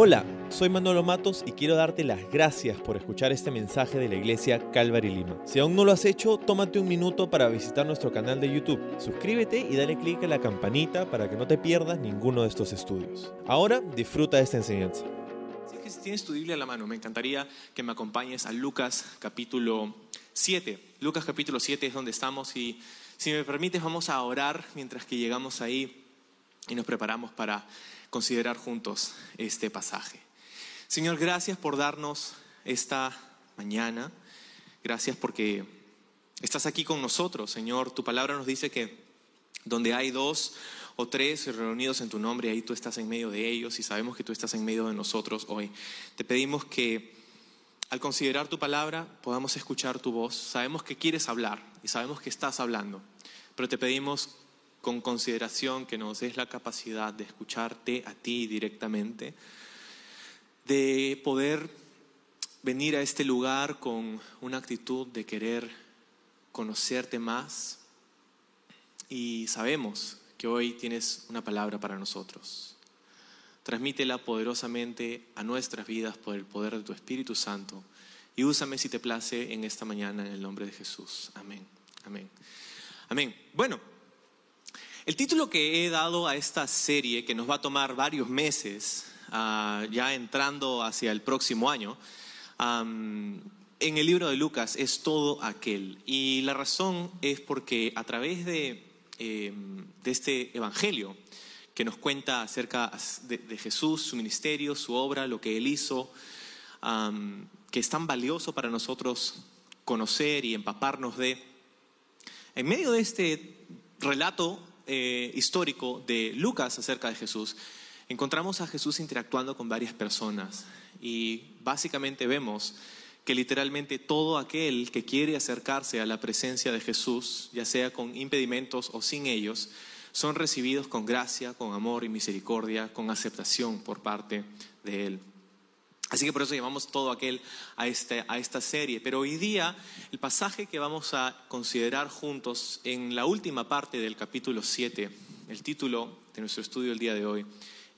Hola, soy Manolo Matos y quiero darte las gracias por escuchar este mensaje de la iglesia Calvary Lima. Si aún no lo has hecho, tómate un minuto para visitar nuestro canal de YouTube. Suscríbete y dale clic a la campanita para que no te pierdas ninguno de estos estudios. Ahora disfruta de esta enseñanza. Si tienes tu Biblia a la mano, me encantaría que me acompañes a Lucas capítulo 7. Lucas capítulo 7 es donde estamos y si me permites vamos a orar mientras que llegamos ahí y nos preparamos para considerar juntos este pasaje. Señor, gracias por darnos esta mañana. Gracias porque estás aquí con nosotros, Señor. Tu palabra nos dice que donde hay dos o tres reunidos en tu nombre, ahí tú estás en medio de ellos y sabemos que tú estás en medio de nosotros hoy. Te pedimos que al considerar tu palabra podamos escuchar tu voz. Sabemos que quieres hablar y sabemos que estás hablando, pero te pedimos con consideración que nos des la capacidad de escucharte a ti directamente, de poder venir a este lugar con una actitud de querer conocerte más y sabemos que hoy tienes una palabra para nosotros. Transmítela poderosamente a nuestras vidas por el poder de tu Espíritu Santo y úsame si te place en esta mañana en el nombre de Jesús. Amén. Amén. Amén. Bueno, el título que he dado a esta serie, que nos va a tomar varios meses, uh, ya entrando hacia el próximo año, en el libro de Lucas es todo aquel. Y la razón es porque a través de, de este evangelio que nos cuenta acerca de, Jesús, su ministerio, su obra, lo que él hizo, que es tan valioso para nosotros conocer y empaparnos de, en medio de este relato eh, histórico de Lucas acerca de Jesús, encontramos a Jesús interactuando con varias personas y básicamente vemos que literalmente todo aquel que quiere acercarse a la presencia de Jesús, ya sea con impedimentos o sin ellos, son recibidos con gracia, con amor y misericordia, con aceptación por parte de Él. Así que por eso llamamos todo aquel a, este, a esta serie. Pero hoy día el pasaje que vamos a considerar juntos en la última parte del capítulo 7, el título de nuestro estudio el día de hoy,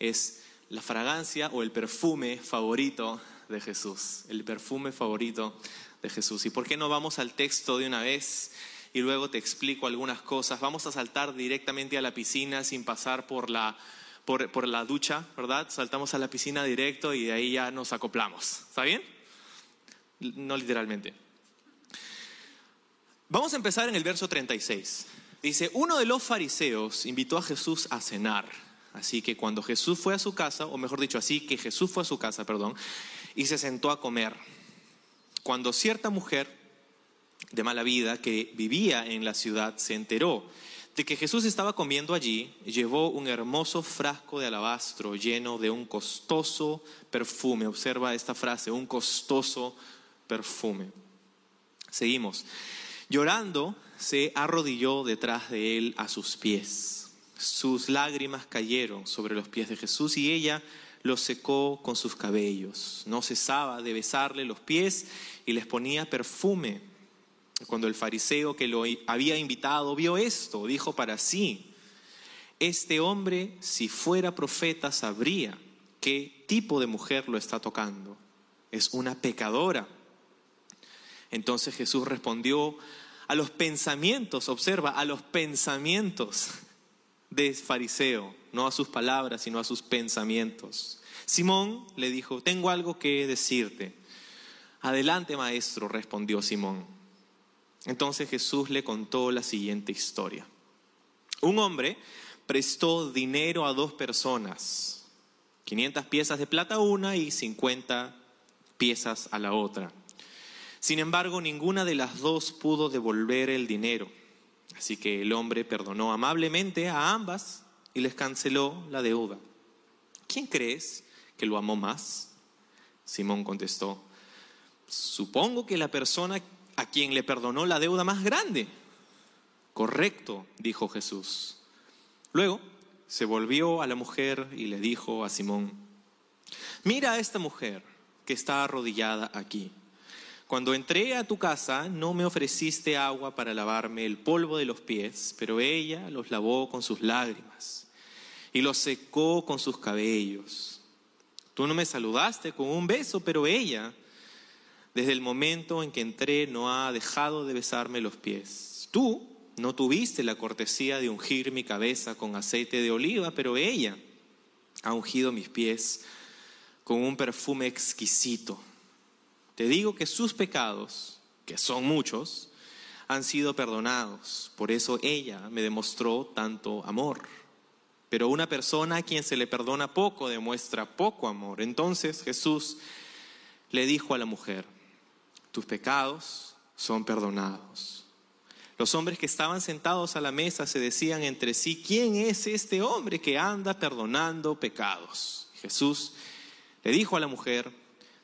es la fragancia o el perfume favorito de Jesús. El perfume favorito de Jesús. ¿Y por qué no vamos al texto de una vez? Y luego te explico algunas cosas. Vamos a saltar directamente a la piscina sin pasar por la por, la ducha, ¿verdad? Saltamos a la piscina directo y de ahí ya nos acoplamos. ¿Está bien? No literalmente. Vamos a empezar en el verso 36. Dice, uno de los fariseos invitó a Jesús a cenar. Así que cuando Jesús fue a su casa, o mejor dicho, así que Jesús fue a su casa, perdón, y se sentó a comer. Cuando cierta mujer de mala vida que vivía en la ciudad se enteró de que Jesús estaba comiendo allí, llevó un hermoso frasco de alabastro lleno de un costoso perfume. Observa esta frase, un costoso perfume. Seguimos. Llorando, se arrodilló detrás de él a sus pies. Sus lágrimas cayeron sobre los pies de Jesús y ella los secó con sus cabellos. No cesaba de besarle los pies y les ponía perfume cuando el fariseo que lo había invitado vio esto, dijo para sí, este hombre si fuera profeta sabría qué tipo de mujer lo está tocando. Es una pecadora. Entonces Jesús respondió a los pensamientos, observa, a los pensamientos de fariseo, no a sus palabras, sino a sus pensamientos. Simón le dijo, tengo algo que decirte. Adelante, maestro, respondió Simón. Entonces Jesús le contó la siguiente historia. Un hombre prestó dinero a dos personas, 500 piezas de plata a una y 50 piezas a la otra. Sin embargo, ninguna de las dos pudo devolver el dinero. Así que el hombre perdonó amablemente a ambas y les canceló la deuda. ¿Quién crees que lo amó más? Simón contestó, supongo que la persona a quien le perdonó la deuda más grande. Correcto, dijo Jesús. Luego se volvió a la mujer y le dijo a Simón, mira a esta mujer que está arrodillada aquí. Cuando entré a tu casa no me ofreciste agua para lavarme el polvo de los pies, pero ella los lavó con sus lágrimas y los secó con sus cabellos. Tú no me saludaste con un beso, pero ella, desde el momento en que entré, no ha dejado de besarme los pies. Tú no tuviste la cortesía de ungir mi cabeza con aceite de oliva, pero ella ha ungido mis pies con un perfume exquisito. Te digo que sus pecados, que son muchos, han sido perdonados. Por eso ella me demostró tanto amor. Pero una persona a quien se le perdona poco demuestra poco amor. Entonces Jesús le dijo a la mujer, tus pecados son perdonados. Los hombres que estaban sentados a la mesa se decían entre sí, ¿quién es este hombre que anda perdonando pecados? Jesús le dijo a la mujer,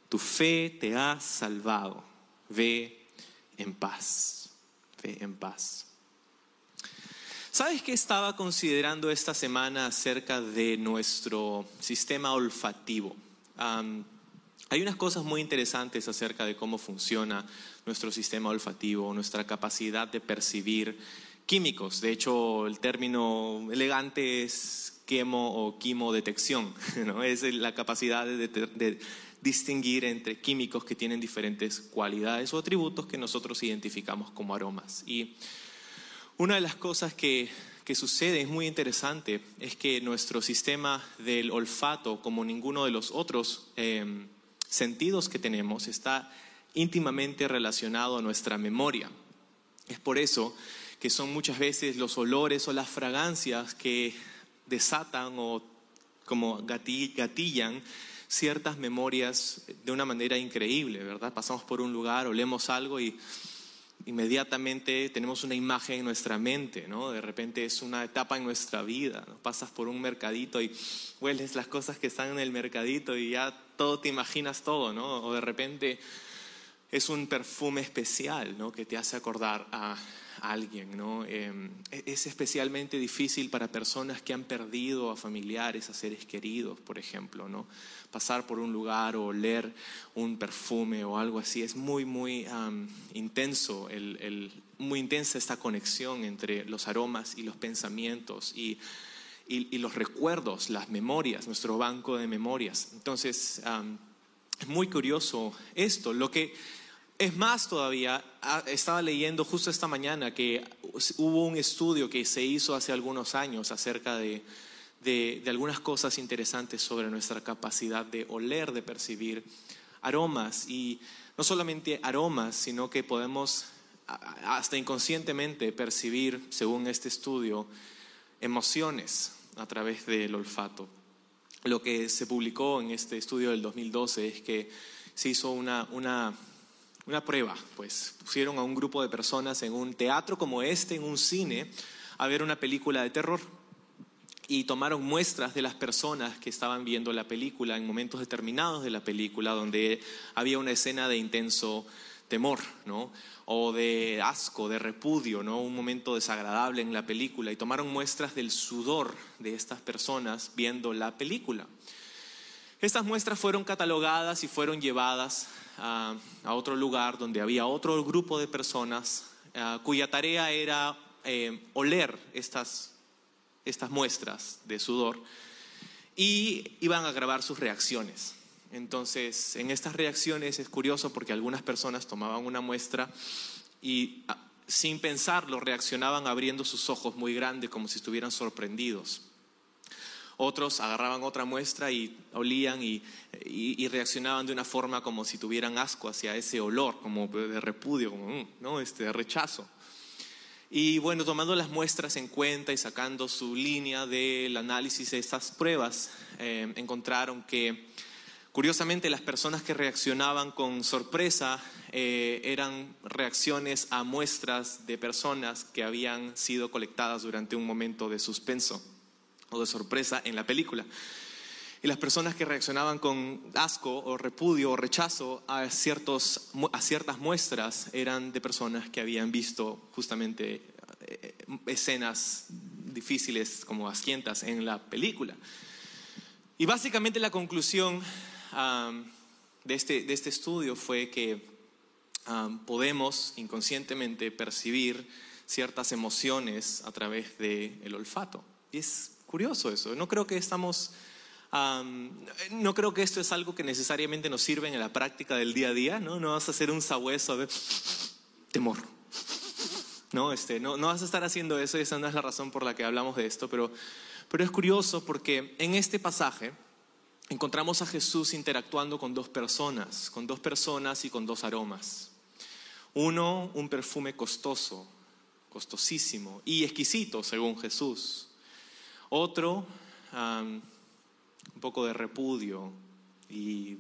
tu fe te ha salvado, ve en paz, ve en paz. ¿Sabes qué estaba considerando esta semana acerca de nuestro sistema olfativo? Hay unas cosas muy interesantes acerca de cómo funciona nuestro sistema olfativo, nuestra capacidad de percibir químicos. De hecho, el término elegante es quemo o quimodetección, ¿no? es la capacidad de, distinguir entre químicos que tienen diferentes cualidades o atributos que nosotros identificamos como aromas. Y una de las cosas que, que sucede es muy interesante, es que nuestro sistema del olfato, como ninguno de los otros em, sentidos que tenemos, está íntimamente relacionado a nuestra memoria. Es por eso que son muchas veces los olores o las fragancias que desatan o como gatillan ciertas memorias de una manera increíble, ¿verdad? Pasamos por un lugar, olemos algo y inmediatamente tenemos una imagen en nuestra mente, ¿no? De repente es una etapa en nuestra vida, ¿no? Pasas por un mercadito y hueles las cosas que están en el mercadito y ya todo te imaginas todo, ¿no? O de repente es un perfume especial, ¿no? Que te hace acordar a alguien, ¿no? Em, e-, es especialmente difícil para personas que han perdido a familiares, a seres queridos, por ejemplo, ¿no? Pasar por un lugar o oler un perfume o algo así es muy, muy intenso, muy intensa esta conexión entre los aromas y los pensamientos y, los recuerdos, las memorias, nuestro banco de memorias. Entonces, es muy curioso esto. Lo que es más todavía, ah, estaba leyendo justo esta mañana que hubo un estudio que se hizo hace algunos años acerca de, algunas cosas interesantes sobre nuestra capacidad de oler, de percibir aromas. Y no solamente aromas, sino que podemos hasta inconscientemente percibir, según este estudio, emociones a través del olfato. Lo que se publicó en este estudio del 2012 es que se hizo una una prueba, pues pusieron a un grupo de personas en un teatro como este, en un cine, a ver una película de terror. Y tomaron muestras de las personas que estaban viendo la película en momentos determinados de la película, donde había una escena de intenso temor, ¿no? O de asco, de repudio, ¿no? Un momento desagradable en la película. Y tomaron muestras del sudor de estas personas viendo la película. Estas muestras fueron catalogadas y fueron llevadas a, otro lugar donde había otro grupo de personas cuya tarea era eh, oler estas, estas muestras de sudor y iban a grabar sus reacciones. Entonces, en estas reacciones es curioso porque algunas personas tomaban una muestra y sin pensarlo reaccionaban abriendo sus ojos muy grandes como si estuvieran sorprendidos. Otros agarraban otra muestra y olían y, reaccionaban de una forma como si tuvieran asco hacia ese olor, como de repudio, como mm, ¿no? este, de rechazo. Y bueno, tomando las muestras en cuenta y sacando su línea del análisis de estas pruebas, eh, encontraron que curiosamente las personas que reaccionaban con sorpresa eh, eran reacciones a muestras de personas que habían sido colectadas durante un momento de suspenso o de sorpresa en la película. Y las personas que reaccionaban con asco o repudio o rechazo a, ciertos, a ciertas muestras eran de personas que habían visto justamente eh, escenas difíciles como asquientas en la película. Y básicamente la conclusión de, este, de, este, estudio fue que podemos inconscientemente percibir ciertas emociones a través del olfato. Y es curioso eso. No creo que estamos no creo que esto es algo que necesariamente nos sirve en la práctica del día a día, ¿no? No vas a hacer un sabueso de temor. No, este, no, no vas a estar haciendo eso y esa no es la razón por la que hablamos de esto, pero, pero es curioso porque en este pasaje encontramos a Jesús interactuando con dos personas, con dos personas y con dos aromas. Uno, un perfume costoso, costosísimo y exquisito según Jesús. Otro, un poco de repudio y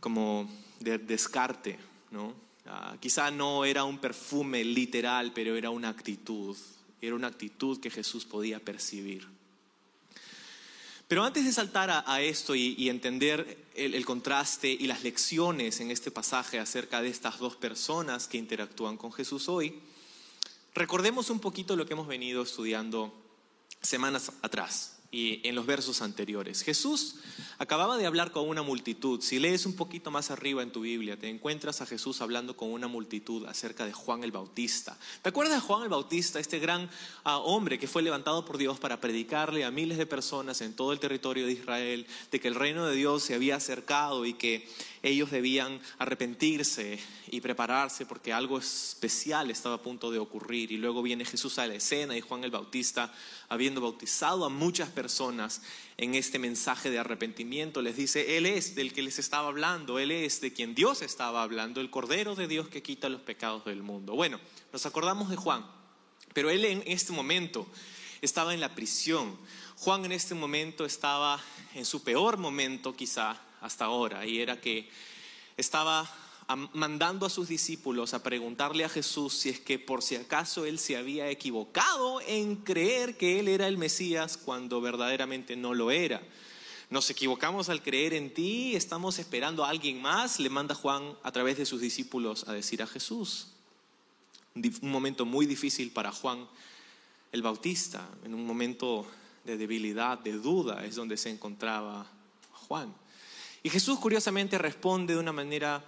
como de descarte, ¿no? Ah, quizá no era un perfume literal, pero era una actitud, era una actitud que Jesús podía percibir. Pero antes de saltar a, esto y, entender el, contraste y las lecciones en este pasaje acerca de estas dos personas que interactúan con Jesús hoy, recordemos un poquito lo que hemos venido estudiando semanas atrás y en los versos anteriores. Jesús acababa de hablar con una multitud. Si lees un poquito más arriba en tu Biblia, te encuentras a Jesús hablando con una multitud acerca de Juan el Bautista. ¿Te acuerdas de Juan el Bautista, este gran ah, hombre que fue levantado por Dios para predicarle a miles de personas en todo el territorio de Israel de que el reino de Dios se había acercado y que ellos debían arrepentirse y prepararse porque algo especial estaba a punto de ocurrir. Y luego viene Jesús a la escena y Juan el Bautista, habiendo bautizado a muchas personas en este mensaje de arrepentimiento, les dice, Él es del que les estaba hablando, Él es de quien Dios estaba hablando, el Cordero de Dios que quita los pecados del mundo. Bueno, nos acordamos de Juan, pero Él en este momento estaba en la prisión. Juan en este momento estaba en su peor momento quizá hasta ahora, y era que estaba mandando a sus discípulos a preguntarle a Jesús si es que por si acaso él se había equivocado en creer que él era el Mesías cuando verdaderamente no lo era. Nos equivocamos al creer en ti, estamos esperando a alguien más, le manda Juan a través de sus discípulos a decir a Jesús. Un momento muy difícil para Juan el Bautista, en un momento de debilidad, de duda, es donde se encontraba Juan. Y Jesús curiosamente responde de una manera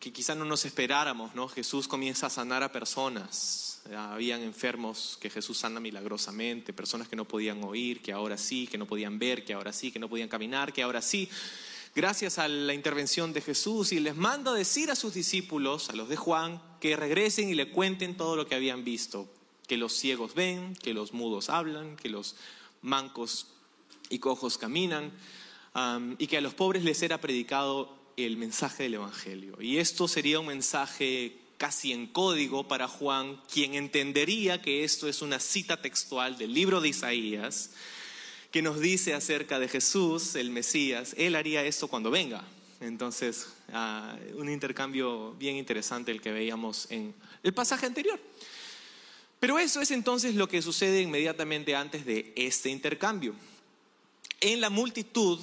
que quizá no nos esperáramos, ¿no? Jesús comienza a sanar a personas. Habían enfermos que Jesús sana milagrosamente, personas que no podían oír, que ahora sí, que no podían ver, que ahora sí, que no podían caminar, que ahora sí. Gracias a la intervención de Jesús y les manda decir a sus discípulos, a los de Juan, que regresen y le cuenten todo lo que habían visto, que los ciegos ven, que los mudos hablan, que los mancos y cojos caminan, y que a los pobres les era predicado el mensaje del Evangelio. Y esto sería un mensaje casi en código para Juan, quien entendería que esto es una cita textual del libro de Isaías, que nos dice acerca de Jesús, el Mesías. Él haría esto cuando venga. Entonces, ah, un intercambio bien interesante el que veíamos en el pasaje anterior. Pero eso es entonces lo que sucede inmediatamente antes de este intercambio. En la multitud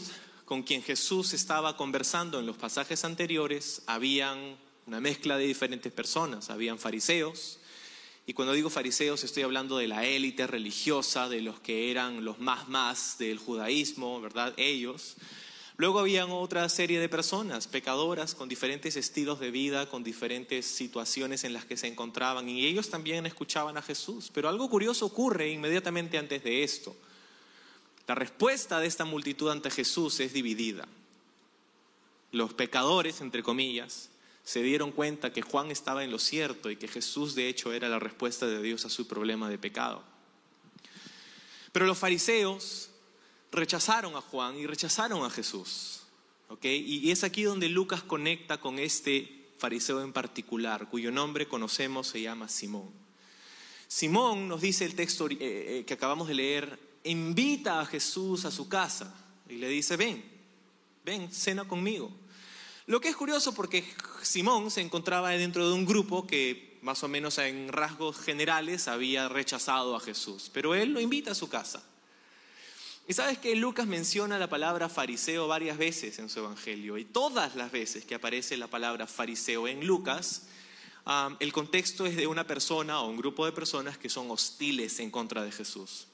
con quien Jesús estaba conversando en los pasajes anteriores, habían una mezcla de diferentes personas, habían fariseos, y cuando digo fariseos estoy hablando de la élite religiosa, de los que eran los más más del judaísmo, ¿verdad? Ellos. Luego habían otra serie de personas, pecadoras, con diferentes estilos de vida, con diferentes situaciones en las que se encontraban, y ellos también escuchaban a Jesús. Pero algo curioso ocurre inmediatamente antes de esto. La respuesta de esta multitud ante Jesús es dividida. Los pecadores, entre comillas, se dieron cuenta que Juan estaba en lo cierto y que Jesús de hecho era la respuesta de Dios a su problema de pecado. Pero los fariseos rechazaron a Juan y rechazaron a Jesús. Y es aquí donde Lucas conecta con este fariseo en particular, cuyo nombre conocemos, se llama Simón. Simón, nos dice el texto eh, eh, que acabamos de leer, invita a Jesús a su casa y le dice, ven, ven, cena conmigo. Lo que es curioso porque Simón se encontraba dentro de un grupo que más o menos en rasgos generales había rechazado a Jesús, pero él lo invita a su casa. Y sabes que Lucas menciona la palabra fariseo varias veces en su evangelio y todas las veces que aparece la palabra fariseo en Lucas, el contexto es de una persona o un grupo de personas que son hostiles en contra de Jesús.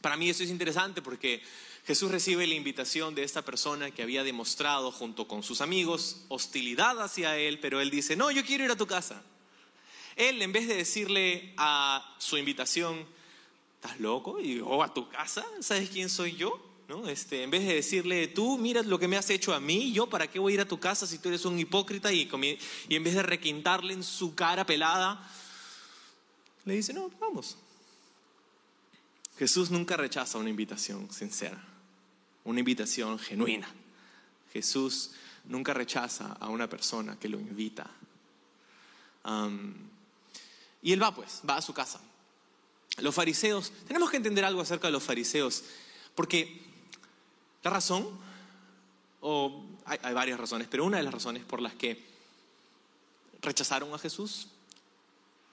Para mí eso es interesante porque Jesús recibe la invitación de esta persona que había demostrado junto con sus amigos hostilidad hacia él, pero él dice, no, yo quiero ir a tu casa. Él, en vez de decirle a su invitación, ¿estás loco? Y, ¿O a tu casa? ¿Sabes quién soy yo? ¿no? Este, en vez de decirle, tú mira lo que me has hecho a mí, yo para qué voy a ir a tu casa si tú eres un hipócrita y, y en vez de requintarle en su cara pelada, le dice, no, vamos. Jesús nunca rechaza una invitación sincera, una invitación genuina. Jesús nunca rechaza a una persona que lo invita. y él va pues, va a su casa. Los fariseos, tenemos que entender algo acerca de los fariseos, porque la razón, o hay, varias razones, pero una de las razones por las que rechazaron a Jesús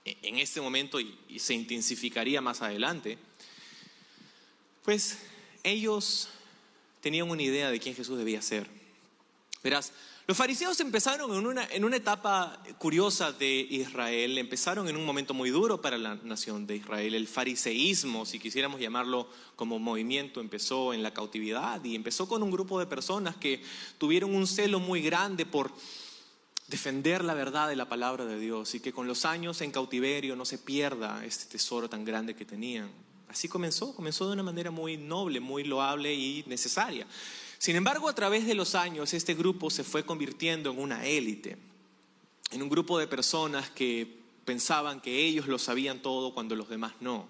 e, en este momento y, y se intensificaría más adelante, pues ellos tenían una idea de quién Jesús debía ser. Verás, los fariseos empezaron en una, en una etapa curiosa de Israel, empezaron en un momento muy duro para la nación de Israel. El fariseísmo, si quisiéramos llamarlo como movimiento, empezó en la cautividad y empezó con un grupo de personas que tuvieron un celo muy grande por defender la verdad de la palabra de Dios y que con los años en cautiverio no se pierda este tesoro tan grande que tenían. Así comenzó, comenzó de una manera muy noble, muy loable y necesaria. Sin embargo, a través de los años, este grupo se fue convirtiendo en una élite, en un grupo de personas que pensaban que ellos lo sabían todo cuando los demás no.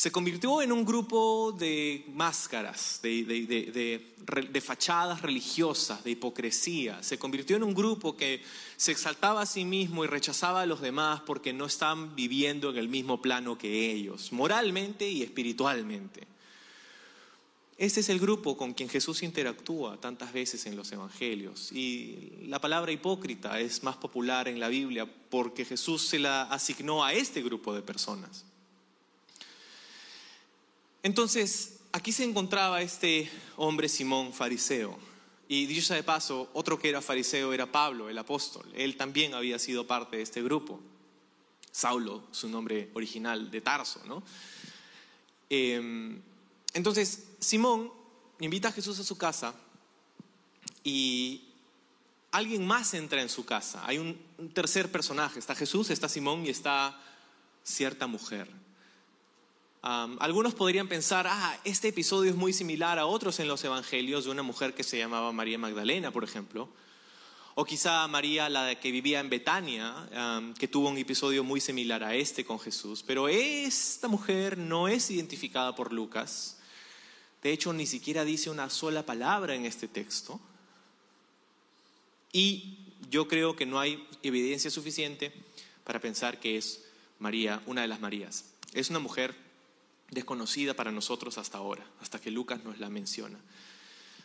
Se convirtió en un grupo de máscaras, de, fachadas religiosas, de hipocresía. Se convirtió en un grupo que se exaltaba a sí mismo y rechazaba a los demás porque no estaban viviendo en el mismo plano que ellos, moralmente y espiritualmente. Este es el grupo con quien Jesús interactúa tantas veces en los evangelios. Y la palabra hipócrita es más popular en la Biblia porque Jesús se la asignó a este grupo de personas. Entonces, aquí se encontraba este hombre Simón, fariseo. Y dicho de paso, otro que era fariseo era Pablo, el apóstol. Él también había sido parte de este grupo. Saulo, su nombre original de Tarso, ¿no? Em, entonces, Simón invita a Jesús a su casa y alguien más entra en su casa. Hay un, tercer personaje. Está Jesús, está Simón y está cierta mujer. Algunos podrían pensar, ah, este episodio es muy similar a otros en los evangelios de una mujer que se llamaba María Magdalena, por ejemplo. O quizá María, la que vivía en Betania, que tuvo un episodio muy similar a este con Jesús. Pero esta mujer no es identificada por Lucas. De hecho, ni siquiera dice una sola palabra en este texto. Y yo creo que no hay evidencia suficiente para pensar que es María, una de las Marías. Es una mujer desconocida para nosotros hasta ahora, hasta que Lucas nos la menciona.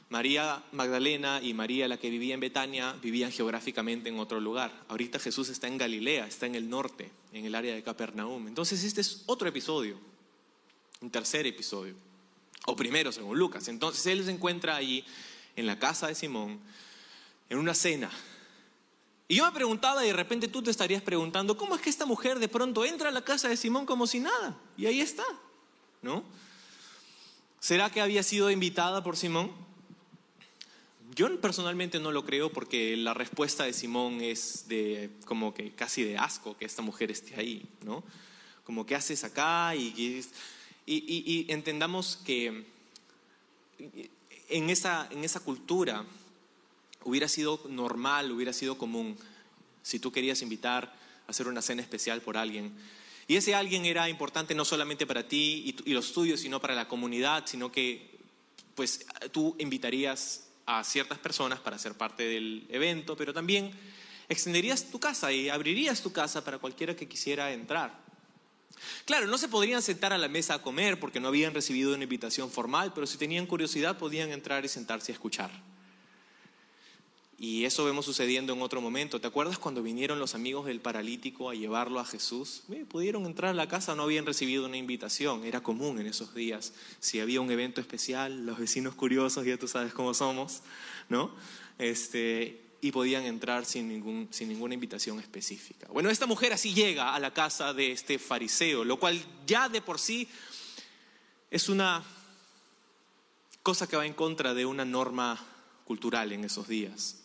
María Magdalena y María, la que vivía en Betania, vivían geográficamente en otro lugar. Ahorita Jesús está en Galilea, está en el norte, en el área de Capernaum. Entonces este es otro episodio, un tercer episodio o primero según Lucas. Entonces él se encuentra allí en la casa de Simón, en una cena. Y yo me preguntaba y de repente tú te estarías preguntando, ¿cómo es que esta mujer de pronto entra a la casa de Simón como si nada? Y ahí está, ¿no? ¿Será que había sido invitada por Simón? Yo personalmente no lo creo porque la respuesta de Simón es de como que casi de asco que esta mujer esté ahí, ¿no? Como que haces acá y y, entendamos que en esa, en esa cultura hubiera sido normal, hubiera sido común, si tú querías invitar a hacer una cena especial por alguien. Y ese alguien era importante no solamente para ti y, los tuyos, sino para la comunidad, sino que pues tú invitarías a ciertas personas para ser parte del evento, pero también extenderías tu casa y abrirías tu casa para cualquiera que quisiera entrar. Claro, no se podrían sentar a la mesa a comer porque no habían recibido una invitación formal, pero si tenían curiosidad podían entrar y sentarse a escuchar. Y eso vemos sucediendo en otro momento. ¿Te acuerdas cuando vinieron los amigos del paralítico a llevarlo a Jesús? pudieron entrar a la casa, no habían recibido una invitación. Era común en esos días. Si había un evento especial, los vecinos curiosos, ya tú sabes cómo somos, ¿no? Este, y podían entrar sin, ningún, sin ninguna invitación específica. Bueno, esta mujer así llega a la casa de este fariseo, lo cual ya de por sí es una cosa que va en contra de una norma cultural en esos días.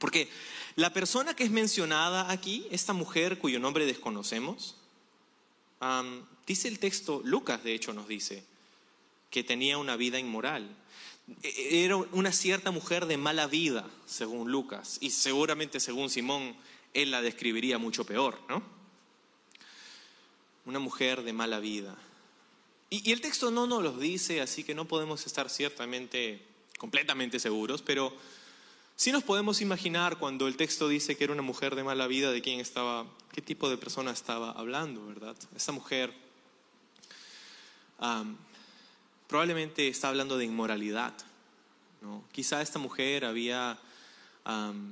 Porque la persona que es mencionada aquí, esta mujer cuyo nombre desconocemos, dice el texto, Lucas de hecho nos dice, que tenía una vida inmoral. era una cierta mujer de mala vida, según Lucas, y seguramente según Simón, él la describiría mucho peor, ¿no? Una mujer de mala vida. Y, el texto no nos lo dice, así que no podemos estar ciertamente completamente seguros, pero sí nos podemos imaginar cuando el texto dice que era una mujer de mala vida, de quién estaba, qué tipo de persona estaba hablando, ¿verdad? Esta mujer probablemente está hablando de inmoralidad. ¿no? Quizá esta mujer había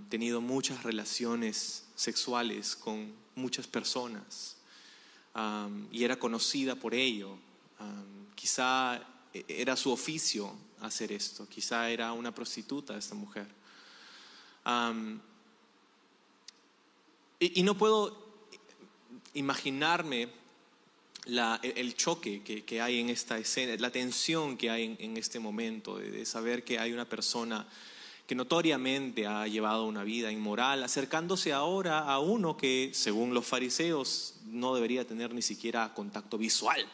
tenido muchas relaciones sexuales con muchas personas y era conocida por ello. quizá e, era su oficio hacer esto, quizá era una prostituta esta mujer. Y, no puedo imaginarme el choque que, hay en esta escena, la tensión que hay en, este momento, de, saber que hay una persona que notoriamente ha llevado una vida inmoral, acercándose ahora a uno que, según los fariseos, no debería tener ni siquiera contacto visual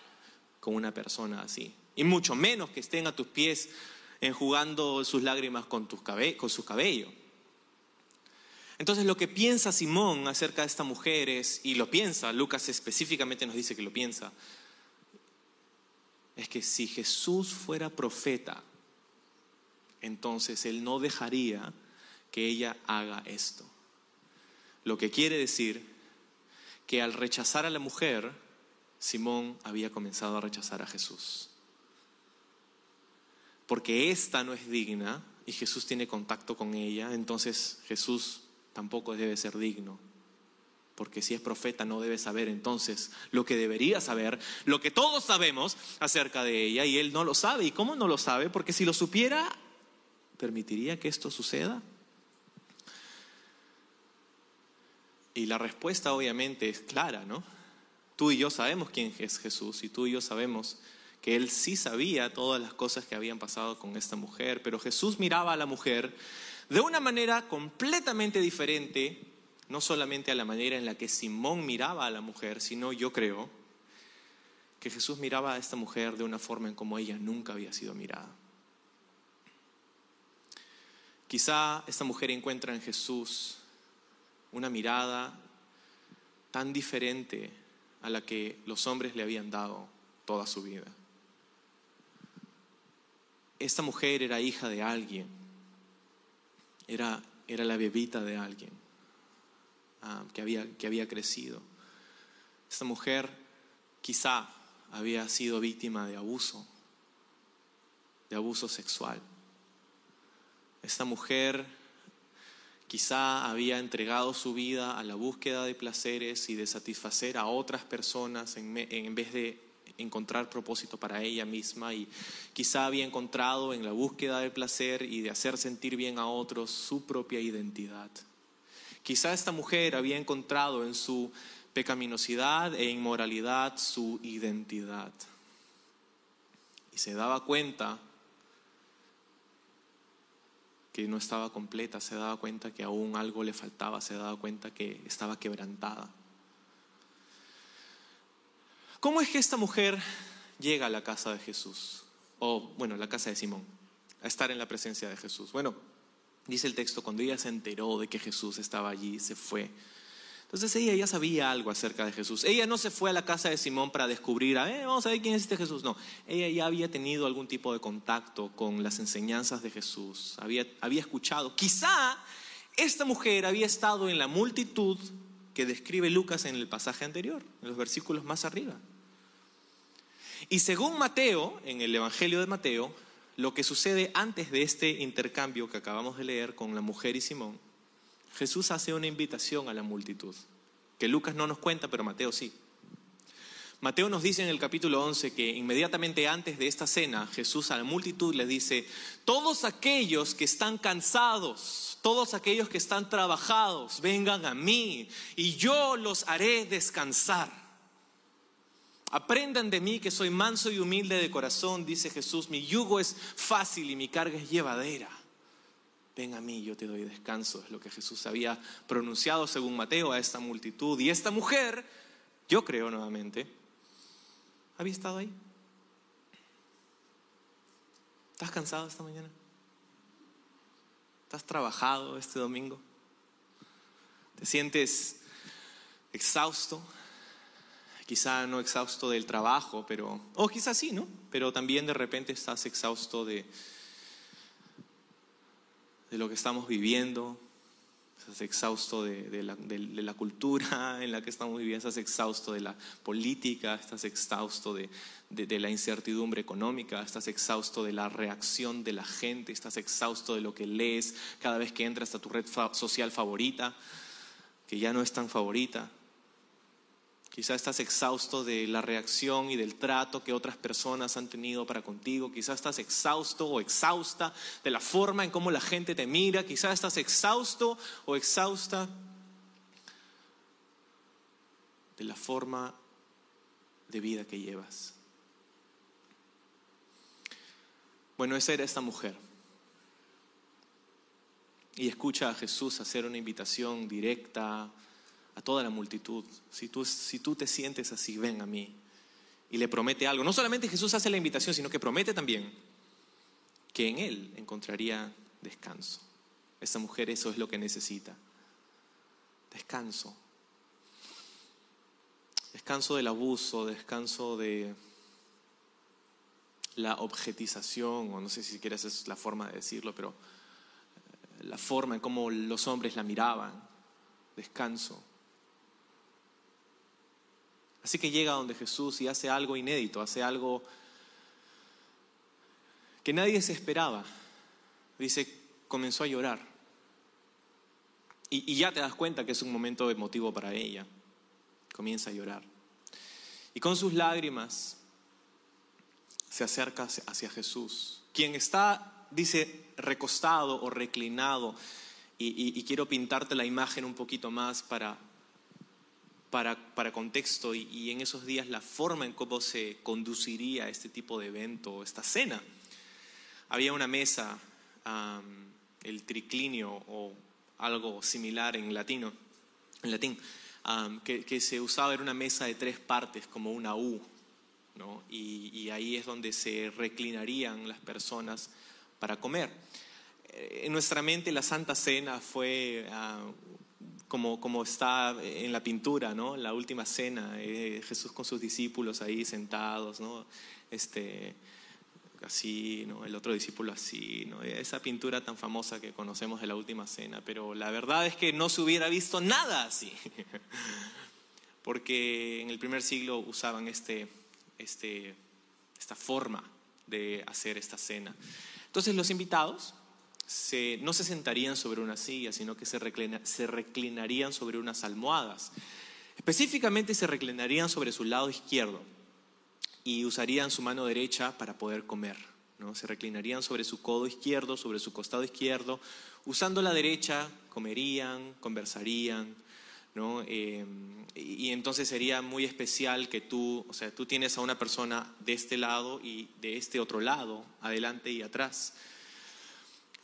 con una persona así. Y mucho menos que estén a tus pies enjugando sus lágrimas con, tus con su cabello. Entonces lo que piensa Simón acerca de esta mujer es, y lo piensa, Lucas específicamente nos dice que lo piensa, es que si Jesús fuera profeta, entonces él no dejaría que ella haga esto. Lo que quiere decir que al rechazar a la mujer, Simón había comenzado a rechazar a Jesús. Porque esta no es digna y Jesús tiene contacto con ella, entonces Jesús tampoco debe ser digno. Porque si es profeta no debe saber entonces lo que debería saber, lo que todos sabemos acerca de ella y él no lo sabe. ¿Y cómo no lo sabe? Porque si lo supiera, ¿permitiría que esto suceda? Y la respuesta obviamente es clara, ¿no? Tú y yo sabemos quién es Jesús y tú y yo sabemos que él sí sabía todas las cosas que habían pasado con esta mujer, pero Jesús miraba a la mujer de una manera completamente diferente, no solamente a la manera en la que Simón miraba a la mujer, sino yo creo que Jesús miraba a esta mujer de una forma en como ella nunca había sido mirada. Quizá esta mujer encuentra en Jesús una mirada tan diferente a la que los hombres le habían dado toda su vida. Esta mujer era hija de alguien era, era la bebita de alguien ah, que, había, que había crecido. Esta mujer quizá había sido víctima de abuso, de abuso sexual. Esta mujer quizá había entregado su vida a la búsqueda de placeres y de satisfacer a otras personas en, en vez de encontrar propósito para ella misma y quizá había encontrado en la búsqueda del placer y de hacer sentir bien a otros su propia identidad. Quizá esta mujer había encontrado en su pecaminosidad e inmoralidad su identidad. Y se daba cuenta que no estaba completa, se daba cuenta que aún algo le faltaba, se daba cuenta que estaba quebrantada. ¿Cómo es que esta mujer llega a la casa de Jesús? O, bueno, la casa de Simón, a estar en la presencia de Jesús. Bueno, dice el texto, cuando ella se enteró de que Jesús estaba allí, se fue. Entonces ella ya sabía algo acerca de Jesús. Ella no se fue a la casa de Simón para descubrir, eh, vamos a ver quién es este Jesús. No, ella ya había tenido algún tipo de contacto con las enseñanzas de Jesús. Había, había escuchado. Quizá esta mujer había estado en la multitud que describe Lucas en el pasaje anterior, en los versículos más arriba. Y según Mateo, en el Evangelio de Mateo, lo que sucede antes de este intercambio que acabamos de leer con la mujer y Simón, Jesús hace una invitación a la multitud, que Lucas no nos cuenta, pero Mateo sí. Mateo nos dice en el capítulo 11 que inmediatamente antes de esta cena, Jesús a la multitud le dice, todos aquellos que están cansados, todos aquellos que están trabajados, vengan a mí y yo los haré descansar. Aprendan de mí que soy manso y humilde de corazón, dice Jesús. Mi yugo es fácil y mi carga es llevadera. Ven a mí, yo te doy descanso. Es lo que Jesús había pronunciado según Mateo a esta multitud. Y esta mujer, yo creo nuevamente, había estado ahí. ¿Estás cansado esta mañana? ¿Estás trabajado este domingo? ¿Te sientes exhausto? Quizá no exhausto del trabajo, pero, o quizá sí, ¿no? Pero también de repente estás exhausto de, de lo que estamos viviendo, estás exhausto de, la, cultura en la que estamos viviendo, estás exhausto de la política, estás exhausto de, de, la incertidumbre económica, estás exhausto de la reacción de la gente, estás exhausto de lo que lees cada vez que entras a tu red social favorita, que ya no es tan favorita. Quizás estás exhausto de la reacción y del trato que otras personas han tenido para contigo. Quizás estás exhausto o exhausta de la forma en cómo la gente te mira. Quizás estás exhausto o exhausta de la forma de vida que llevas. Bueno, esa era esta mujer. Y escucha a Jesús hacer una invitación directa, a toda la multitud. Si tú, si tú te sientes así, ven a mí. Y le promete algo. No solamente Jesús hace la invitación, sino que promete también que en Él encontraría descanso. Esa mujer eso es lo que necesita. Descanso. Descanso del abuso, descanso de la objetización, o no sé si quieres es la forma de decirlo, pero eh, la forma en cómo los hombres la miraban. Descanso Así que llega donde Jesús y hace algo inédito, hace algo que nadie se esperaba. Dice, comenzó a llorar. Y, ya te das cuenta que es un momento emotivo para ella. Comienza a llorar. Y con sus lágrimas se acerca hacia Jesús, quien está, dice, recostado o reclinado. y quiero pintarte la imagen un poquito más para, para, contexto y, en esos días la forma en cómo se conduciría este tipo de evento, esta cena. Había una mesa, el triclinio o algo similar en latino, en latín, que, se usaba, era una mesa de tres partes, como una U, y, ahí es donde se reclinarían las personas para comer. Eh, en nuestra mente la Santa Cena fue ah, como, está en la pintura, ¿no? La última cena, eh, Jesús con sus discípulos ahí sentados, ¿no? Este, así, ¿no? El otro discípulo así, ¿no? Esa pintura tan famosa que conocemos de la última cena, pero la verdad es que no se hubiera visto nada así, porque en el primer siglo usaban este, este, esta forma de hacer esta cena. Entonces los invitados no se sentarían sobre una silla, sino que se, se reclinarían sobre unas almohadas. Específicamente se reclinarían sobre su lado izquierdo y usarían su mano derecha para poder comer. ¿no? Se reclinarían sobre su codo izquierdo, sobre su costado izquierdo. Usando la derecha comerían, conversarían. ¿no? Eh, y entonces sería muy especial que tú, o sea, tú tienes a una persona de este lado y de este otro lado, adelante y atrás.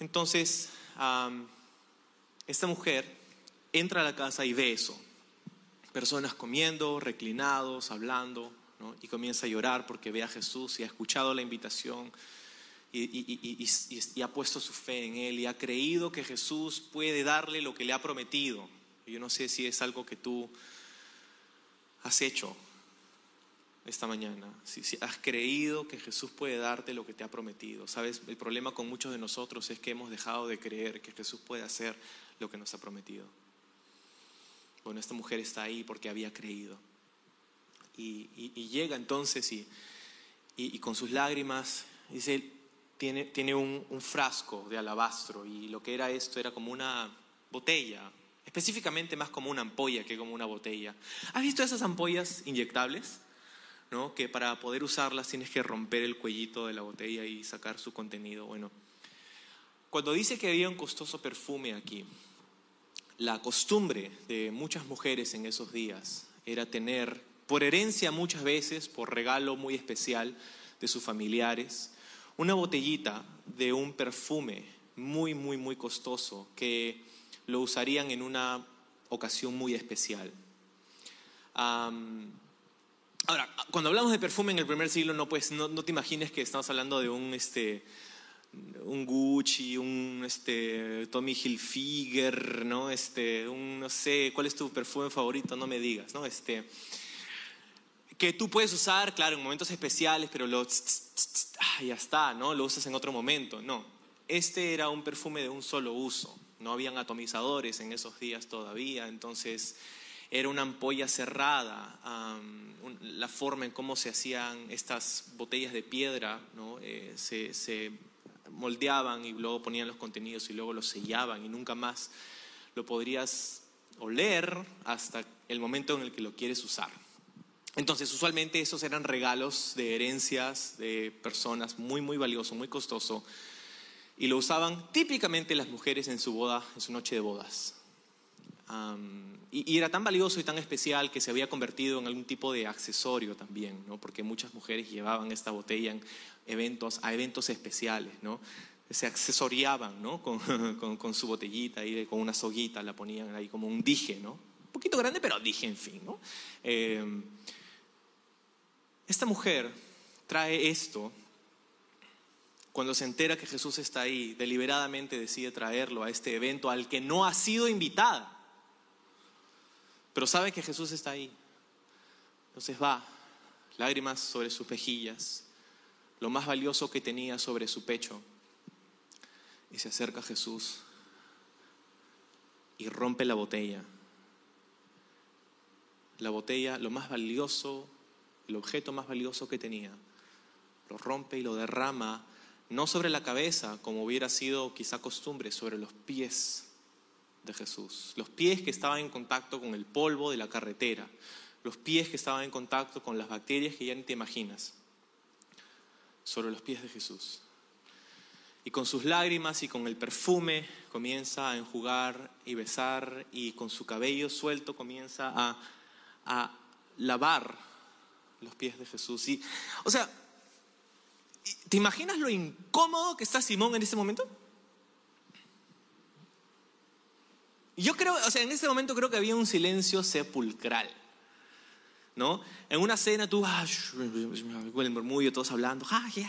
Entonces, esta mujer entra a la casa y ve eso. Personas comiendo, reclinados, hablando, y comienza a llorar porque ve a Jesús y ha escuchado la invitación y, ha puesto su fe en Él y ha creído que Jesús puede darle lo que le ha prometido. Yo no sé si es algo que tú has hecho esta mañana, si, has creído que Jesús puede darte lo que te ha prometido. Sabes, el problema con muchos de nosotros es que hemos dejado de creer que Jesús puede hacer lo que nos ha prometido. Bueno, esta mujer está ahí porque había creído. Y, llega entonces y, con sus lágrimas, dice, tiene, tiene un, un frasco de alabastro y lo que era esto era como una botella, específicamente más como una ampolla que como una botella. ¿Has visto esas ampollas inyectables? Que para poder usarlas tienes que romper el cuellito de la botella y sacar su contenido. Bueno, cuando dice que había un costoso perfume aquí, la costumbre de muchas mujeres en esos días era tener, por herencia muchas veces, por regalo muy especial de sus familiares, una botellita de un perfume muy, muy, muy costoso que lo usarían en una ocasión muy especial. Ahora, cuando hablamos de perfume en el primer siglo, no, pues, no, te imagines que estamos hablando de un, este, un Gucci, un este, Tommy Hilfiger, ¿no? Este, un, no sé, ¿cuál es tu perfume favorito? No me digas, ¿no? Este, que tú puedes usar, claro, en momentos especiales, pero lo, ah, ya está, ¿no? Lo usas en otro momento. No, este era un perfume de un solo uso. No habían atomizadores en esos días todavía, entonces era una ampolla cerrada. la forma en cómo se hacían estas botellas de piedra. Eh, se, se moldeaban y luego ponían los contenidos y luego los sellaban y nunca más lo podrías oler hasta el momento en el que lo quieres usar. Entonces, usualmente esos eran regalos de herencias de personas muy, muy valioso, muy costoso, y lo usaban típicamente las mujeres en su boda, en su noche de bodas. Y, era tan valioso y tan especial que se había convertido en algún tipo de accesorio también, ¿no? porque muchas mujeres llevaban esta botella en eventos, a eventos especiales, ¿no? se accesoriaban ¿no? con, su botellita y con una soguita, la ponían ahí como un dije, ¿no? un poquito grande, pero dije, en fin. ¿no? Eh, esta mujer trae esto cuando se entera que Jesús está ahí, deliberadamente decide traerlo a este evento al que no ha sido invitada, pero sabe que Jesús está ahí. Entonces va, lágrimas sobre sus mejillas, lo más valioso que tenía sobre su pecho, y se acerca a Jesús y rompe la botella. La botella, lo más valioso el objeto más valioso que tenía, lo rompe y lo derrama, no sobre la cabeza, como hubiera sido quizá costumbre, sobre los pies de Jesús. Los pies que estaban en contacto con el polvo de la carretera, los pies que estaban en contacto con las bacterias que ya ni te imaginas, sobre los pies de Jesús. Y con sus lágrimas y con el perfume comienza a enjugar y besar y con su cabello suelto comienza a, a lavar los pies de Jesús. Y, o sea, ¿te imaginas lo incómodo que está Simón en ese momento? Yo creo, o sea, en ese momento creo que había un silencio sepulcral. ¿No? En una cena tú, ah, el murmullo, todos hablando, ah, ya,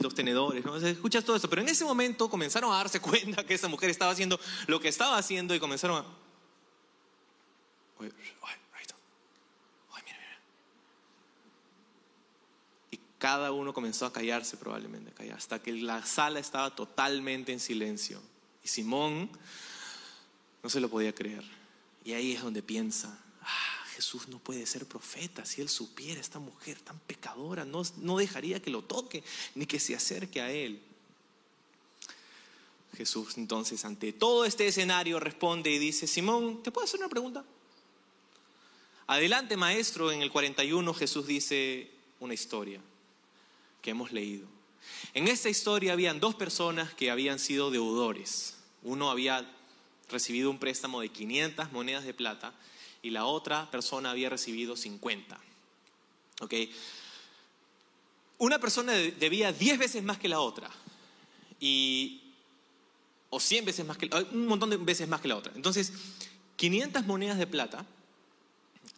los tenedores, ¿no? escuchas todo eso, pero en ese momento comenzaron a darse cuenta que esa mujer estaba haciendo lo que estaba haciendo y comenzaron a, cada uno comenzó a callarse probablemente, hasta que la sala estaba totalmente en silencio. Y Simón no se lo podía creer. Y ahí es donde piensa, ah, Jesús no puede ser profeta. Si él supiera esta mujer tan pecadora, no, no dejaría que lo toque ni que se acerque a él. Jesús entonces ante todo este escenario responde y dice, Simón, ¿te puedo hacer una pregunta? Adelante, maestro, en el 41 Jesús dice una historia que hemos leído. En esta historia habían dos personas que habían sido deudores. Uno había recibido un préstamo de 500 monedas de plata y la otra persona había recibido 50. ¿Ok? Una persona debía 10 veces más que la otra y o 100 veces más que un montón de veces más que la otra. Entonces, 500 monedas de plata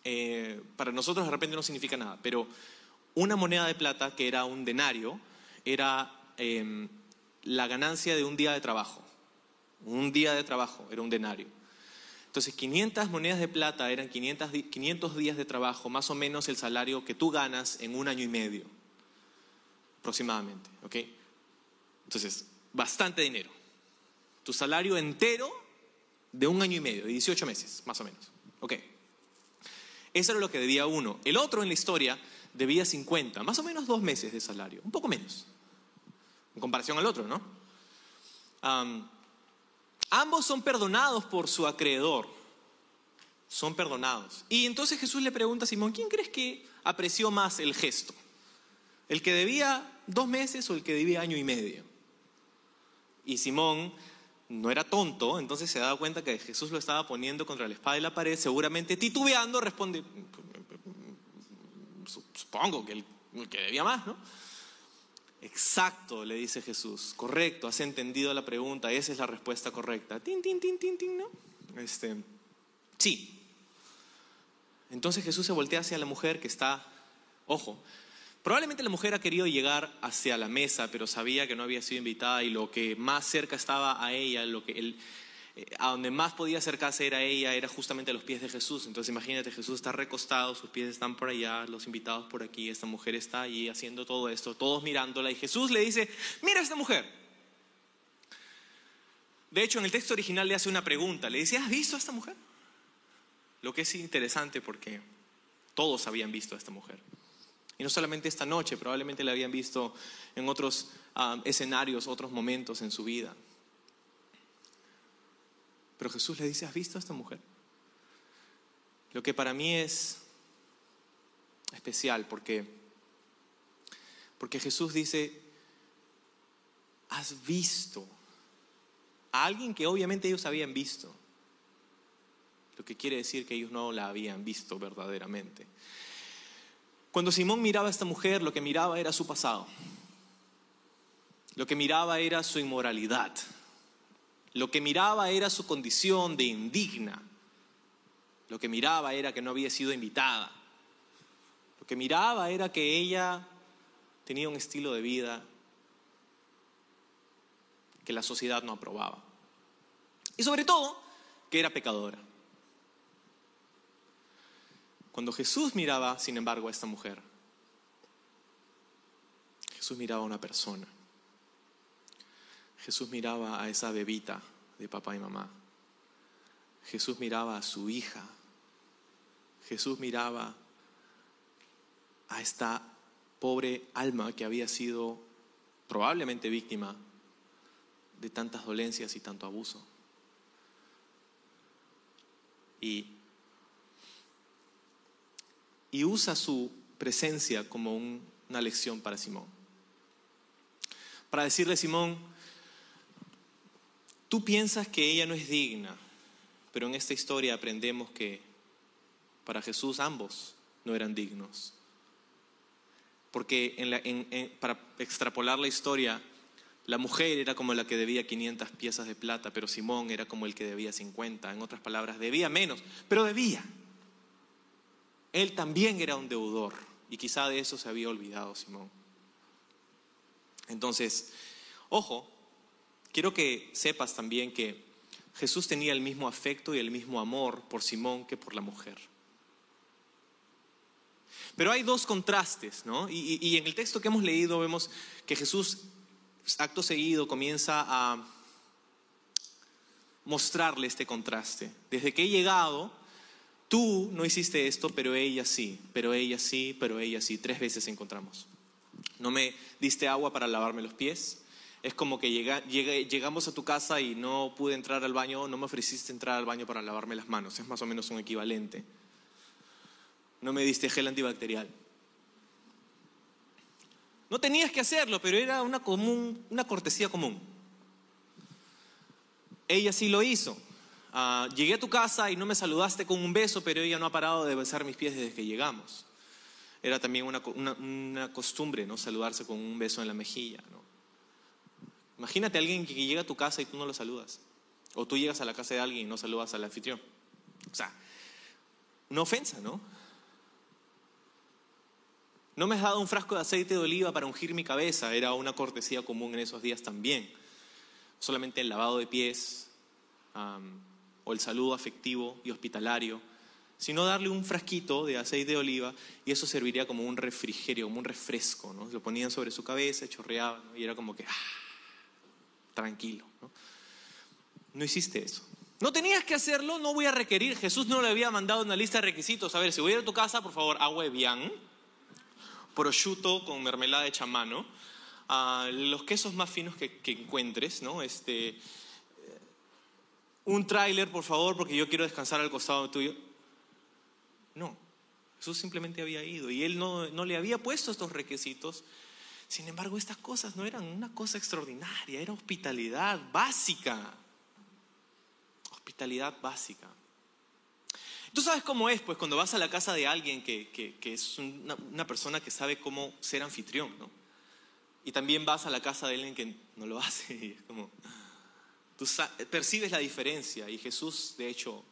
eh, para nosotros de repente no significa nada, pero una moneda de plata, que era un denario, era em, la ganancia de un día de trabajo. Un día de trabajo era un denario. Entonces, 500 monedas de plata eran 500, 500 días de trabajo, más o menos el salario que tú ganas en un año y medio, aproximadamente. ¿ok? Entonces, bastante dinero. Tu salario entero de un año y medio, de 18 meses, más o menos. ¿ok? Eso era lo que debía uno. El otro en la historia debía 50, más o menos dos meses de salario, un poco menos, en comparación al otro, ¿no? ambos son perdonados por su acreedor, son perdonados. Y entonces Jesús le pregunta a Simón, ¿quién crees que apreció más el gesto? ¿El que debía dos meses o el que debía año y medio? Y Simón no era tonto, entonces se daba cuenta que Jesús lo estaba poniendo contra la espada y la pared, seguramente titubeando responde, supongo que el, que debía más, ¿no? Exacto, le dice Jesús. Correcto, has entendido la pregunta, esa es la respuesta correcta. Tin, tin, tin, tin, tin, ¿no? Este, sí. Entonces Jesús se voltea hacia la mujer que está, ojo, Probablemente la mujer ha querido llegar hacia la mesa, pero sabía que no había sido invitada y lo que más cerca estaba a ella, lo que él, a donde más podía acercarse era ella, era justamente a los pies de Jesús. Entonces imagínate, Jesús está recostado, sus pies están por allá, los invitados por aquí, esta mujer está allí haciendo todo esto, todos mirándola y Jesús le dice, mira a esta mujer. De hecho, en el texto original le hace una pregunta, le dice, ¿has visto a esta mujer? Lo que es interesante porque todos habían visto a esta mujer. Y no solamente esta noche, probablemente la habían visto en otros ah, escenarios, otros momentos en su vida. Pero Jesús le dice, ¿has visto a esta mujer? Lo que para mí es especial porque, porque Jesús dice, has visto a alguien que obviamente ellos habían visto, lo que quiere decir que ellos no la habían visto verdaderamente. Cuando Simón miraba a esta mujer, lo que miraba era su pasado. Lo que miraba era su inmoralidad. Lo que miraba era su condición de indigna. Lo que miraba era que no había sido invitada. Lo que miraba era que ella tenía un estilo de vida que la sociedad no aprobaba. Y sobre todo, que era pecadora. Cuando Jesús miraba, sin embargo, a esta mujer, Jesús miraba a una persona. Jesús miraba a esa bebita de papá y mamá. Jesús miraba a su hija. Jesús miraba a esta pobre alma que había sido probablemente víctima de tantas dolencias y tanto abuso. Y usa su presencia como una lección para Simón. Para decirle, Simón, tú piensas que ella no es digna, pero en esta historia aprendemos que para Jesús ambos no eran dignos. Porque para extrapolar la historia, la mujer era como la que debía 500 piezas de plata, pero Simón era como el que debía 50. En otras palabras, debía menos, pero debía. Él también era un deudor y quizá de eso se había olvidado Simón. Entonces, ojo, quiero que sepas también que Jesús tenía el mismo afecto y el mismo amor por Simón que por la mujer. Pero hay dos contrastes, ¿no? Y, en el texto que hemos leído vemos que Jesús, acto seguido, comienza a mostrarle este contraste. Desde que he llegado, Tú no hiciste esto, pero ella sí, pero ella sí, pero ella sí. Tres veces encontramos. No me diste agua para lavarme los pies. Es como que llegamos a tu casa y no pude entrar al baño, no me ofreciste entrar al baño para lavarme las manos. Es más o menos un equivalente. No me diste gel antibacterial. No tenías que hacerlo, pero era una, común, una cortesía común. Ella sí lo hizo. Ah, llegué a tu casa y no me saludaste con un beso, pero ella no ha parado de besar mis pies desde que llegamos. Era también una, costumbre, ¿no? Saludarse con un beso en la mejilla, Imagínate a alguien que llega a tu casa y tú no lo saludas. O tú llegas a la casa de alguien y no saludas al anfitrión. O sea, una ofensa, ¿no? No me has dado un frasco de aceite de oliva para ungir mi cabeza, era una cortesía común en esos días también. Solamente el lavado de pies, o el saludo afectivo y hospitalario, sino darle un frasquito de aceite de oliva y eso serviría como un refrigerio, como un refresco. ¿no? Lo ponían sobre su cabeza, chorreaban y era como que, ah, tranquilo. ¿no? no hiciste eso. No tenías que hacerlo, no voy a requerir. Jesús no le había mandado una lista de requisitos. A ver, si voy a ir a tu casa, por favor, agua de bian, prosciutto con mermelada de chamano, ah, los quesos más finos que, que encuentres, ¿no? Este, un tráiler, por favor, porque yo quiero descansar al costado tuyo. No, Jesús simplemente había ido y él no, no le había puesto estos requisitos. Sin embargo, estas cosas no eran una cosa extraordinaria, era hospitalidad básica. Hospitalidad básica. Tú sabes cómo es, pues, cuando vas a la casa de alguien que, es una, una, persona que sabe cómo ser anfitrión, ¿no? Y también vas a la casa de alguien que no lo hace y es como, Tú percibes la diferencia y Jesús, de hecho,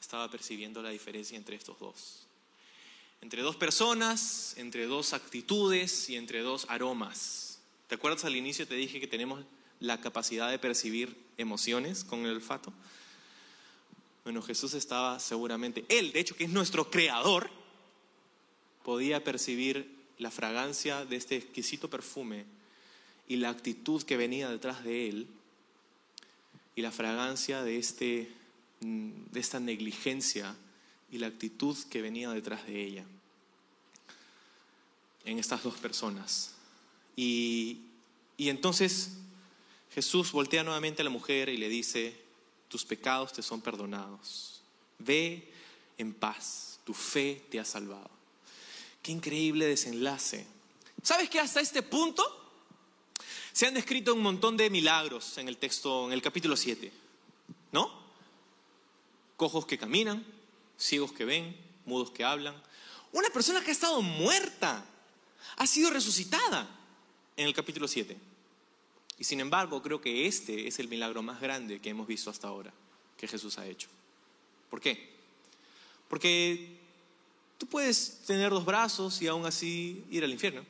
estaba percibiendo la diferencia entre estos dos. Entre dos personas, entre dos actitudes y entre dos aromas. ¿Te acuerdas al inicio te dije que tenemos la capacidad de percibir emociones con el olfato? Bueno, Jesús estaba seguramente, Él, de hecho, que es nuestro creador, podía percibir la fragancia de este exquisito perfume y la actitud que venía detrás de Él y la fragancia de, este, de esta negligencia y la actitud que venía detrás de ella en estas dos personas. Y, y entonces Jesús voltea nuevamente a la mujer y le dice, tus pecados te son perdonados. Ve en paz, tu fe te ha salvado. Qué increíble desenlace. ¿Sabes que hasta este punto se han descrito un montón de milagros en el texto, en el capítulo 7? ¿No? Cojos que caminan, ciegos que ven, mudos que hablan. Una persona que ha estado muerta ha sido resucitada en el capítulo 7. Y sin embargo, creo que este es el milagro más grande que hemos visto hasta ahora, que Jesús ha hecho. ¿Por qué? Porque tú puedes tener dos brazos y aún así ir al infierno.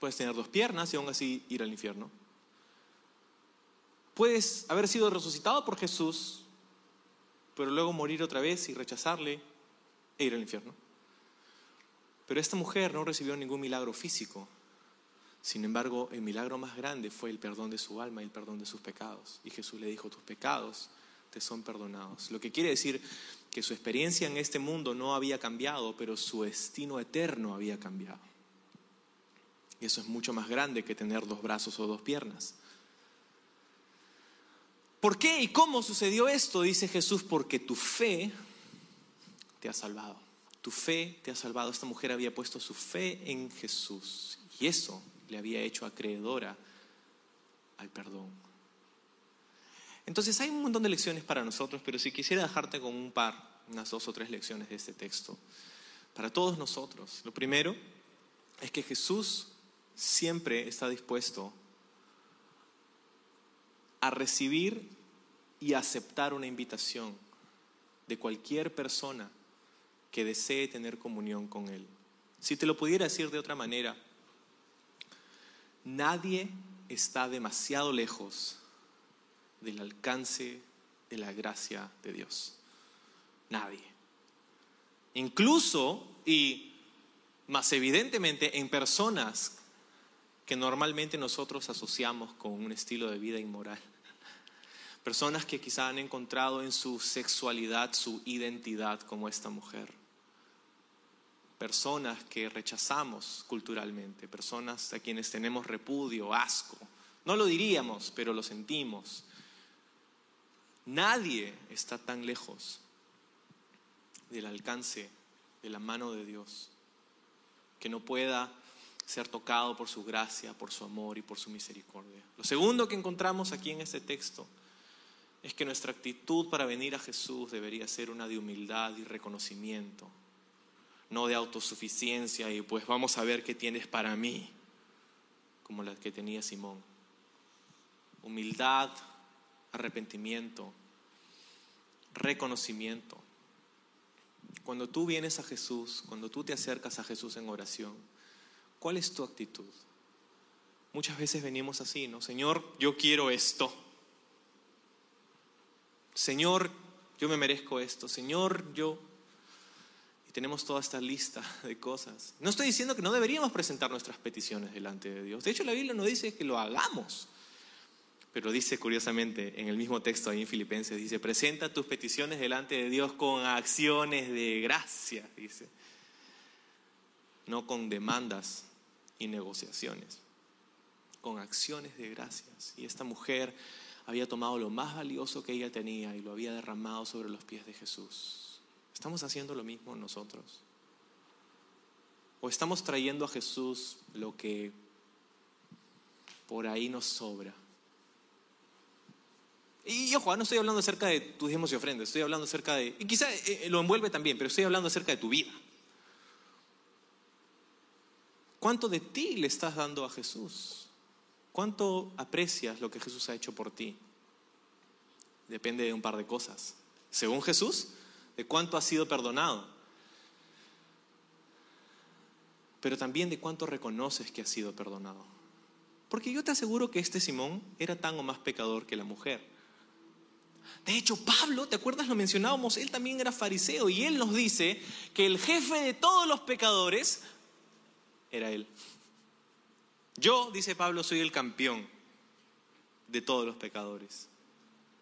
Puedes tener dos piernas y aún así ir al infierno. Puedes haber sido resucitado por Jesús, pero luego morir otra vez y rechazarle e ir al infierno. Pero esta mujer no recibió ningún milagro físico, sin embargo, el milagro más grande fue el perdón de su alma y el perdón de sus pecados. Y Jesús le dijo, tus pecados te son perdonados. Lo que quiere decir que su experiencia en este mundo no había cambiado, pero su destino eterno había cambiado. Y eso es mucho más grande que tener dos brazos o dos piernas. ¿Por qué y cómo sucedió esto? Dice Jesús, porque tu fe te ha salvado. Tu fe te ha salvado. Esta mujer había puesto su fe en Jesús. Y eso le había hecho acreedora al perdón. Entonces hay un montón de lecciones para nosotros, pero si quisiera dejarte con un par, unas dos o tres lecciones de este texto, para todos nosotros. Lo primero es que Jesús siempre está dispuesto a recibir y aceptar una invitación de cualquier persona que desee tener comunión con Él. Si te lo pudiera decir de otra manera, Nadie está demasiado lejos del alcance de la gracia de Dios. Nadie. Incluso y más evidentemente en personas que normalmente nosotros asociamos con un estilo de vida inmoral. Personas que quizá han encontrado en su sexualidad su identidad como esta mujer personas que rechazamos culturalmente, personas a quienes tenemos repudio, asco. No lo diríamos, pero lo sentimos. Nadie está tan lejos del alcance de la mano de Dios que no pueda ser tocado por su gracia, por su amor y por su misericordia. Lo segundo que encontramos aquí en este texto es que nuestra actitud para venir a Jesús debería ser una de humildad y reconocimiento no de autosuficiencia y pues vamos a ver qué tienes para mí, como la que tenía Simón. Humildad, arrepentimiento, reconocimiento. Cuando tú vienes a Jesús, cuando tú te acercas a Jesús en oración, ¿cuál es tu actitud? Muchas veces venimos así, ¿no? Señor, yo quiero esto. Señor, yo me merezco esto. Señor, yo y tenemos toda esta lista de cosas. No estoy diciendo que no deberíamos presentar nuestras peticiones delante de Dios. De hecho, la Biblia no dice que lo hagamos. Pero dice curiosamente en el mismo texto ahí en Filipenses, dice, presenta tus peticiones delante de Dios con acciones de gracia, dice. No con demandas y negociaciones, con acciones de gracias. Y esta mujer había tomado lo más valioso que ella tenía y lo había derramado sobre los pies de Jesús ¿Estamos haciendo lo mismo nosotros? ¿O estamos trayendo a Jesús lo que por ahí nos sobra? Y ojo, no estoy hablando acerca de tus diezmos y ofrendas, estoy hablando acerca de, y quizá eh, eh, lo envuelve también, pero estoy hablando acerca de tu vida. ¿Cuánto de ti le estás dando a Jesús? ¿Cuánto aprecias lo que Jesús ha hecho por ti? Depende de un par de cosas. Según Jesús, de cuánto ha sido perdonado. pero también de cuánto reconoces que has sido perdonado. Porque yo te aseguro que este Simón era tan o más pecador que la mujer. De hecho, Pablo, ¿te acuerdas? Lo mencionábamos, él también era fariseo y él nos dice que el jefe de todos los pecadores era él. Yo, dice Pablo, soy el campeón de todos los pecadores.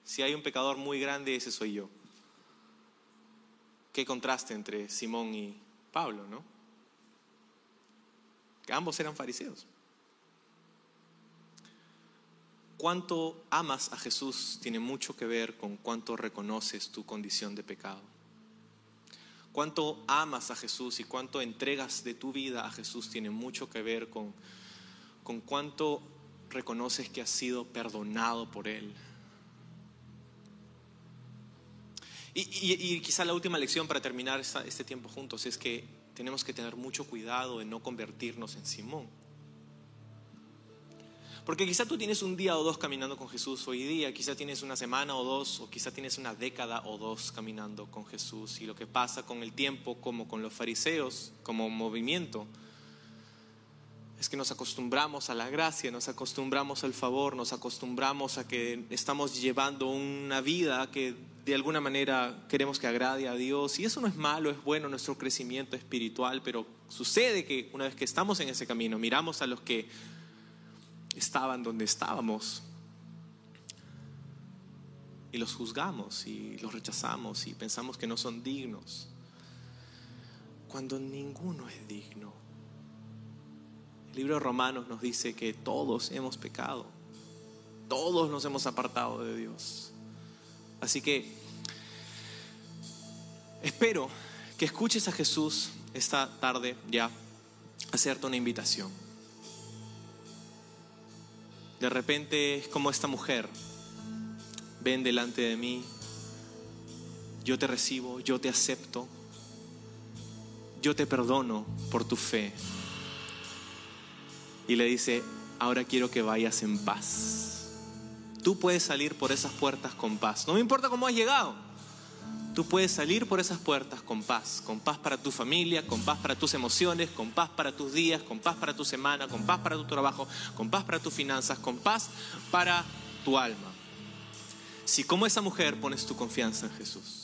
Si hay un pecador muy grande, ese soy yo. Qué contraste entre Simón y Pablo, ¿no? Que ambos eran fariseos. Cuánto amas a Jesús tiene mucho que ver con cuánto reconoces tu condición de pecado. Cuánto amas a Jesús y cuánto entregas de tu vida a Jesús tiene mucho que ver con, con cuánto reconoces que has sido perdonado por Él. Y, quizá la última lección para terminar este tiempo juntos es que tenemos que tener mucho cuidado de no convertirnos en Simón. Porque quizá tú tienes un día o dos caminando con Jesús hoy día, quizá tienes una semana o dos, o quizá tienes una década o dos caminando con Jesús. Y lo que pasa con el tiempo, como con los fariseos, como movimiento, es que nos acostumbramos a la gracia, nos acostumbramos al favor, nos acostumbramos a que estamos llevando una vida que de alguna manera queremos que agrade a Dios. Y eso no es malo, es bueno nuestro crecimiento espiritual, pero sucede que una vez que estamos en ese camino, miramos a los que estaban donde estábamos. Y los juzgamos y los rechazamos y pensamos que no son dignos, cuando ninguno es digno. El libro de Romanos nos dice que todos hemos pecado, todos nos hemos apartado de Dios. Así que espero que escuches a Jesús esta tarde ya. Hacerte una invitación. De repente es como esta mujer, ven delante de mí, yo te recibo, yo te acepto, yo te perdono por tu fe y le dice, ahora quiero que vayas en paz. Tú puedes salir por esas puertas con paz. No me importa cómo has llegado. Tú puedes salir por esas puertas con paz, con paz para tu familia, con paz para tus emociones, con paz para tus días, con paz para tu semana, con paz para tu trabajo, con paz para tus finanzas, con paz para tu alma. Si como esa mujer pones tu confianza en Jesús.